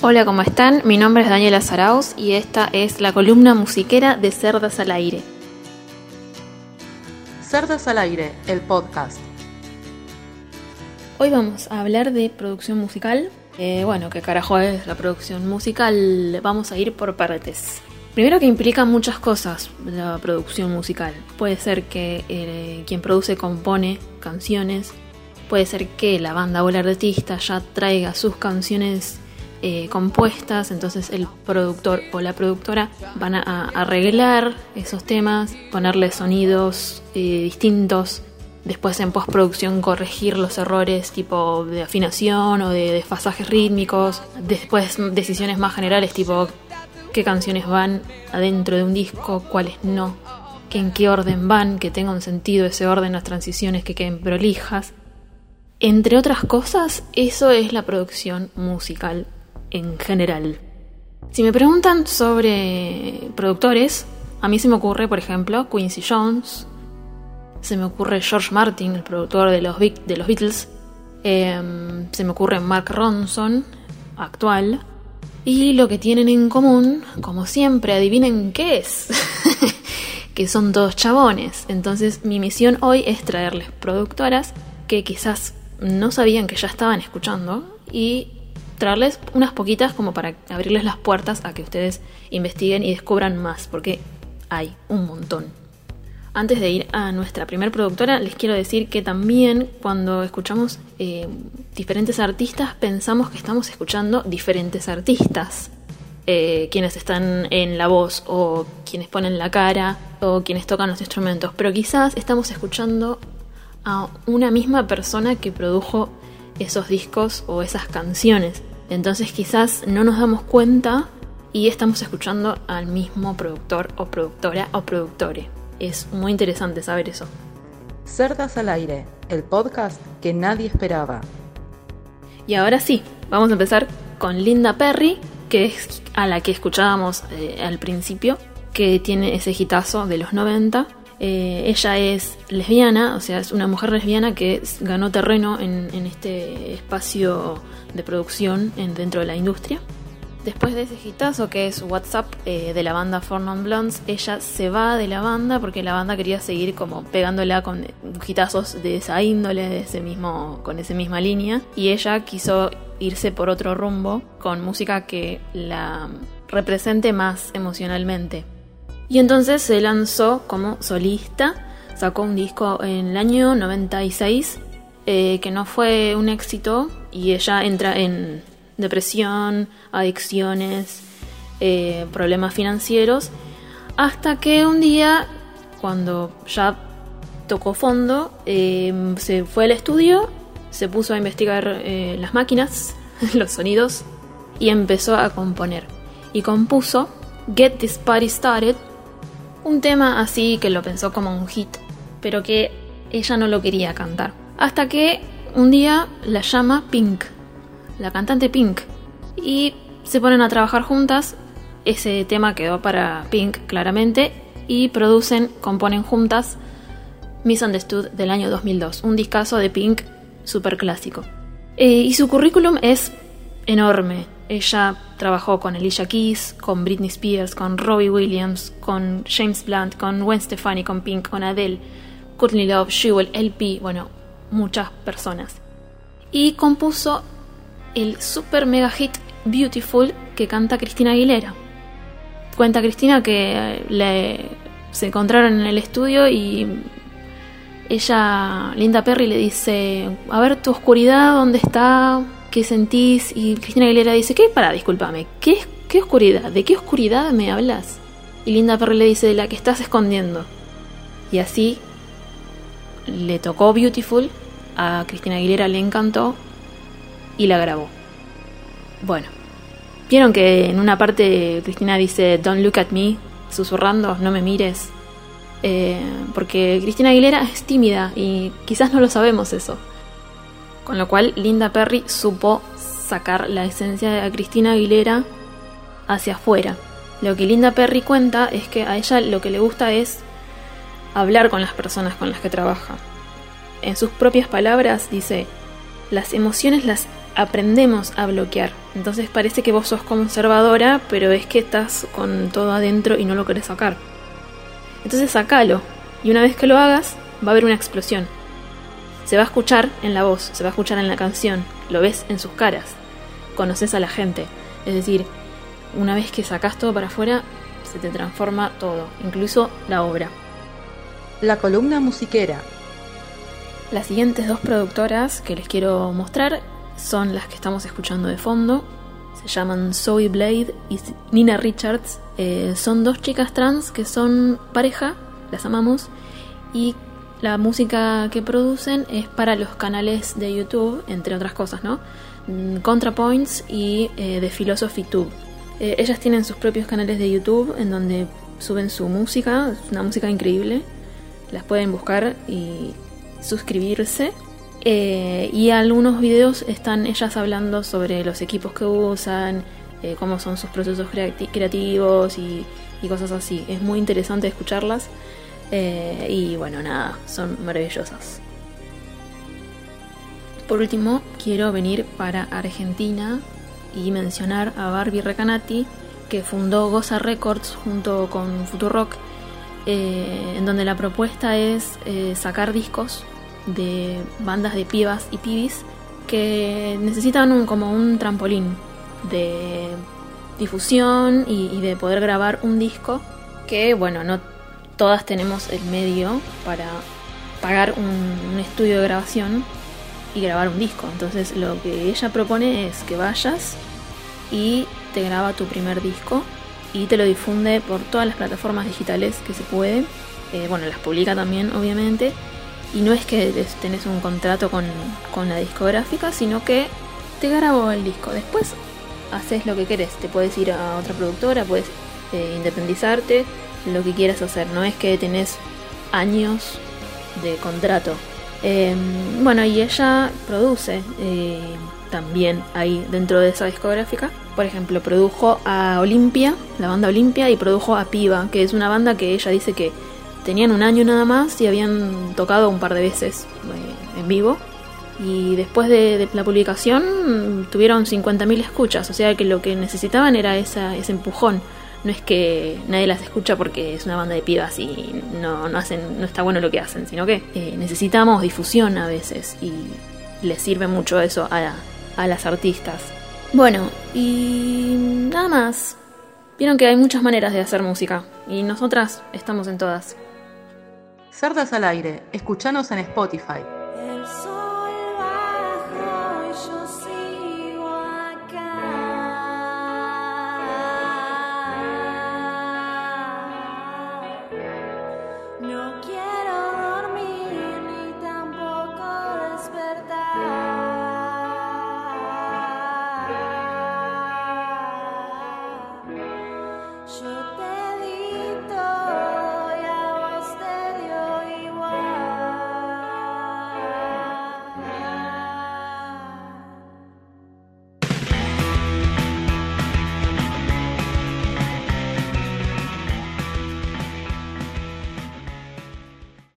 Hola, ¿cómo están? Mi nombre es Daniela Saraus y esta es la columna musiquera de Cerdas al Aire. Cerdas al Aire, el podcast. Hoy vamos a hablar de producción musical. Eh, bueno, ¿qué carajo es la producción musical? Vamos a ir por partes. Primero que implica muchas cosas la producción musical. Puede ser que eh, quien produce compone canciones, puede ser que la banda o el artista ya traiga sus canciones eh, compuestas, entonces el productor o la productora van a, arreglar esos temas, ponerle sonidos eh, distintos, después en postproducción corregir los errores tipo de afinación o de desfasajes rítmicos, después decisiones más generales tipo qué canciones van adentro de un disco, cuáles no, que en qué orden van, que tenga un sentido ese orden, las transiciones que queden prolijas. Entre otras cosas, eso es la producción musical en general. Si me preguntan sobre productores, a mí se me ocurre, por ejemplo, Quincy Jones, se me ocurre George Martin, el productor de los, de los Beatles, em, se me ocurre Mark Ronson, actual, y lo que tienen en común, como siempre, adivinen qué es, que son todos chabones. Entonces mi misión hoy es traerles productoras que quizás no sabían que ya estaban escuchando y traerles unas poquitas como para abrirles las puertas a que ustedes investiguen y descubran más, porque hay un montón. Antes de ir a nuestra primer productora, les quiero decir que también cuando escuchamos eh, diferentes artistas pensamos que estamos escuchando diferentes artistas. Eh, quienes están en la voz o quienes ponen la cara o quienes tocan los instrumentos, pero quizás estamos escuchando a una misma persona que produjo esos discos o esas canciones. Entonces quizás no nos damos cuenta y estamos escuchando al mismo productor o productora o productore. Es muy interesante saber eso. Cerdas al aire, el podcast que nadie esperaba. Y ahora sí, vamos a empezar con Linda Perry, que es a la que escuchábamos eh, al principio, que tiene ese hitazo de los 90 eh, ella es lesbiana, o sea, es una mujer lesbiana que ganó terreno en, este espacio de producción en, dentro de la industria. Después de ese hitazo que es WhatsApp eh, de la banda Four Non Blondes, ella se va de la banda porque la banda quería seguir como pegándola con hitazos de esa índole, de ese mismo, con esa misma línea. Y ella quiso irse por otro rumbo con música que la represente más emocionalmente. Y entonces se lanzó como solista, sacó un disco en el año 96 eh, que no fue un éxito y ella entra en depresión, adicciones, eh, problemas financieros, hasta que un día, cuando ya tocó fondo, eh, se fue al estudio, se puso a investigar las máquinas, los sonidos, y empezó a componer. Y compuso Get This Party Started, un tema así que lo pensó como un hit, pero que ella no lo quería cantar. Hasta que un día la llama Pink, la cantante Pink, y se ponen a trabajar juntas. Ese tema quedó para Pink claramente y producen, componen juntas Misunderstood del año 2002, un discazo de Pink super clásico. Eh, y su currículum es enorme. Ella trabajó con Alicia Keys, con Britney Spears, con Robbie Williams, con James Blunt, con Gwen Stefani, con Pink, con Adele, Courtney Love, Jewel, LP, bueno, muchas personas. Y compuso el super mega hit Beautiful que canta Cristina Aguilera. Cuenta Cristina que le, se encontraron en el estudio y ella, Linda Perry, le dice, a ver tu oscuridad, ¿dónde está? ¿qué sentís? Y Cristina Aguilera dice, ¿qué? Para, discúlpame, ¿qué, ¿qué oscuridad? ¿De qué oscuridad me hablas? Y Linda Perry le dice, de la que estás escondiendo. Y así le tocó Beautiful, a Cristina Aguilera le encantó y la grabó. Bueno, vieron que en una parte Cristina dice, Don't look at me, susurrando, no me mires. Eh, porque Cristina Aguilera es tímida y quizás no lo sabemos eso. Con lo cual Linda Perry supo sacar la esencia de Cristina Aguilera hacia afuera. Lo que Linda Perry cuenta es que a ella lo que le gusta es hablar con las personas con las que trabaja. En sus propias palabras dice, las emociones las aprendemos a bloquear. Entonces parece que vos sos conservadora, pero es que estás con todo adentro y no lo querés sacar. Entonces sacalo. Y una vez que lo hagas, va a haber una explosión. Se va a escuchar en la voz, se va a escuchar en la canción, lo ves en sus caras. Conoces a la gente. Es decir, una vez que sacas todo para afuera, se te transforma todo, incluso la obra. La columna musiquera. Las siguientes dos productoras que les quiero mostrar son las que estamos escuchando de fondo. Se llaman Zoe Blade y Nina Richards. Eh, son dos chicas trans que son pareja, las amamos. Y la música que producen es para los canales de YouTube, entre otras cosas, ¿no? Mm, ContraPoints y eh, The Philosophy Tube. Eh, ellas tienen sus propios canales de YouTube en donde suben su música, una música increíble. Las pueden buscar y suscribirse. Eh, y algunos videos están ellas hablando sobre los equipos que usan, eh, cómo son sus procesos creativos y, cosas así. Es muy interesante escucharlas. Eh, y bueno, nada, son maravillosas. Por último, quiero venir para Argentina y mencionar a Barbie Recanati, que fundó Goza Records junto con Futurock, en donde la propuesta es sacar discos de bandas de pibas y pibis que necesitan un, como un trampolín de difusión y, de poder grabar un disco que bueno no todas tenemos el medio para pagar un, estudio de grabación y grabar un disco. Entonces lo que ella propone es que vayas y te graba tu primer disco y te lo difunde por todas las plataformas digitales que se puede. Eh, bueno las publica también obviamente. Y no es que tenés un contrato con, la discográfica, sino que te grabó el disco. Después haces lo que querés. Te puedes ir a otra productora, puedes eh, independizarte, lo que quieras hacer. No es que tenés años de contrato. Em, bueno, y ella produce eh, también ahí dentro de esa discográfica. Por ejemplo, produjo a Olimpia, la banda Olimpia, y produjo a Piva, que es una banda que ella dice que tenían un año nada más y habían tocado un par de veces eh, en vivo. Y después de, la publicación tuvieron 50.000 escuchas, o sea que lo que necesitaban era esa, ese empujón. No es que nadie las escucha porque es una banda de pibas y no, no, hacen, no está bueno lo que hacen, sino que eh, necesitamos difusión a veces y les sirve mucho eso a, a las artistas. Bueno, y nada más. Vieron que hay muchas maneras de hacer música y nosotras estamos en todas. Cerdas al aire, escuchanos en Spotify.